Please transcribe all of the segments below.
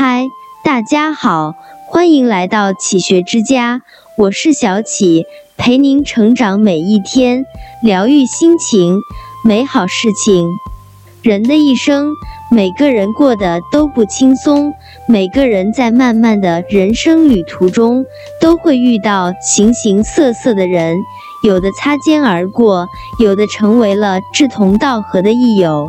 嗨，大家好，欢迎来到启学之家，我是小启，陪您成长每一天，疗愈心情，美好事情。人的一生，每个人过得都不轻松，每个人在漫漫的人生旅途中，都会遇到形形色色的人，有的擦肩而过，有的成为了志同道合的益友。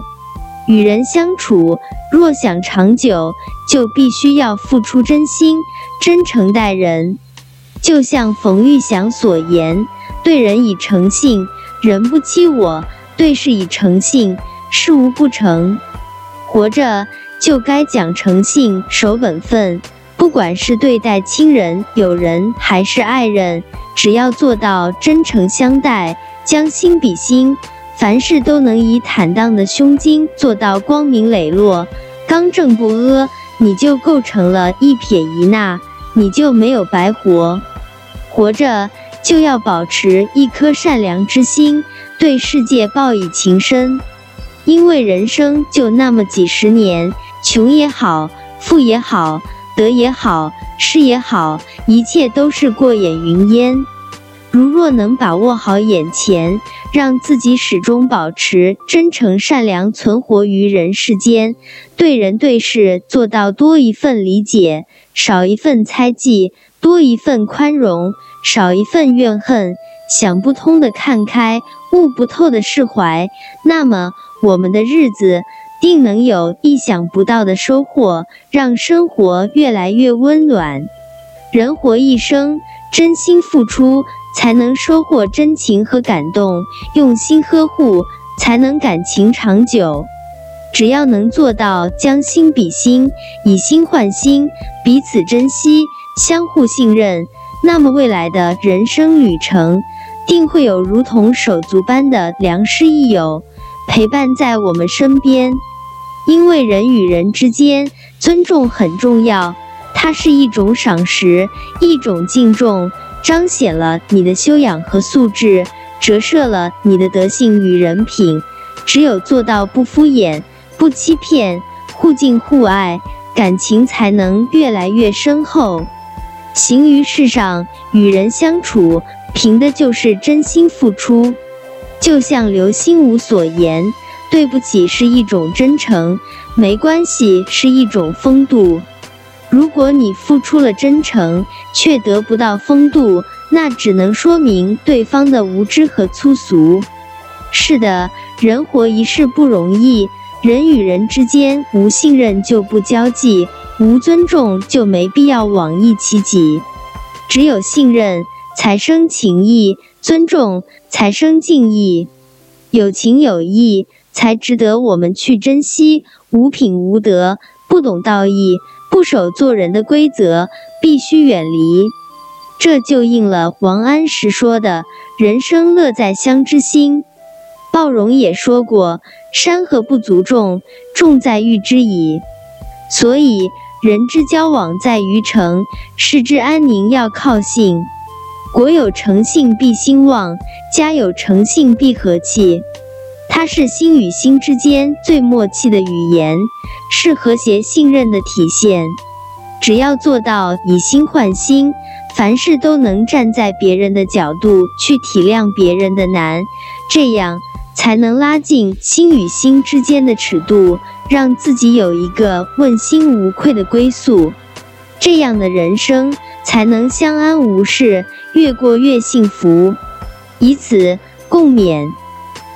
与人相处，若想长久，就必须要付出真心，真诚待人。就像冯玉祥所言：“对人以诚信，人不欺我；对事以诚信，事无不成。”活着就该讲诚信，守本分。不管是对待亲人、友人，还是爱人，只要做到真诚相待，将心比心。凡事都能以坦荡的胸襟做到光明磊落、刚正不阿，你就构成了一撇一捺，你就没有白活。活着就要保持一颗善良之心，对世界报以情深。因为人生就那么几十年，穷也好，富也好，得也好，失也好，一切都是过眼云烟。如若能把握好眼前，让自己始终保持真诚善良，存活于人世间，对人对事做到多一份理解，少一份猜忌；多一份宽容，少一份怨恨。想不通的看开，悟不透的释怀，那么我们的日子定能有意想不到的收获，让生活越来越温暖。人活一生，真心付出。才能收获真情和感动，用心呵护才能感情长久。只要能做到将心比心，以心换心，彼此珍惜，相互信任，那么未来的人生旅程，定会有如同手足般的良师益友陪伴在我们身边。因为人与人之间，尊重很重要，它是一种赏识，一种敬重。彰显了你的修养和素质，折射了你的德性与人品。只有做到不敷衍、不欺骗、互敬互爱，感情才能越来越深厚。行于世上，与人相处，凭的就是真心付出。就像刘心武所言：“对不起是一种真诚，没关系是一种风度。”如果你付出了真诚，却得不到风度，那只能说明对方的无知和粗俗。是的，人活一世不容易，人与人之间无信任就不交际，无尊重就没必要往一起挤。只有信任，才生情谊；尊重，才生敬意；有情有义，才值得我们去珍惜。无品无德，不懂道义。不守做人的规则，必须远离。这就应了王安石说的“人生乐在乡之心”。鲍荣也说过：“山河不足重，重在遇之矣。”所以，人之交往在于诚，世之安宁要靠信。国有诚信必兴旺，家有诚信必和气。它是心与心之间最默契的语言。是和谐信任的体现。只要做到以心换心，凡事都能站在别人的角度去体谅别人的难，这样才能拉近心与心之间的尺度，让自己有一个问心无愧的归宿。这样的人生才能相安无事，越过越幸福。以此共勉。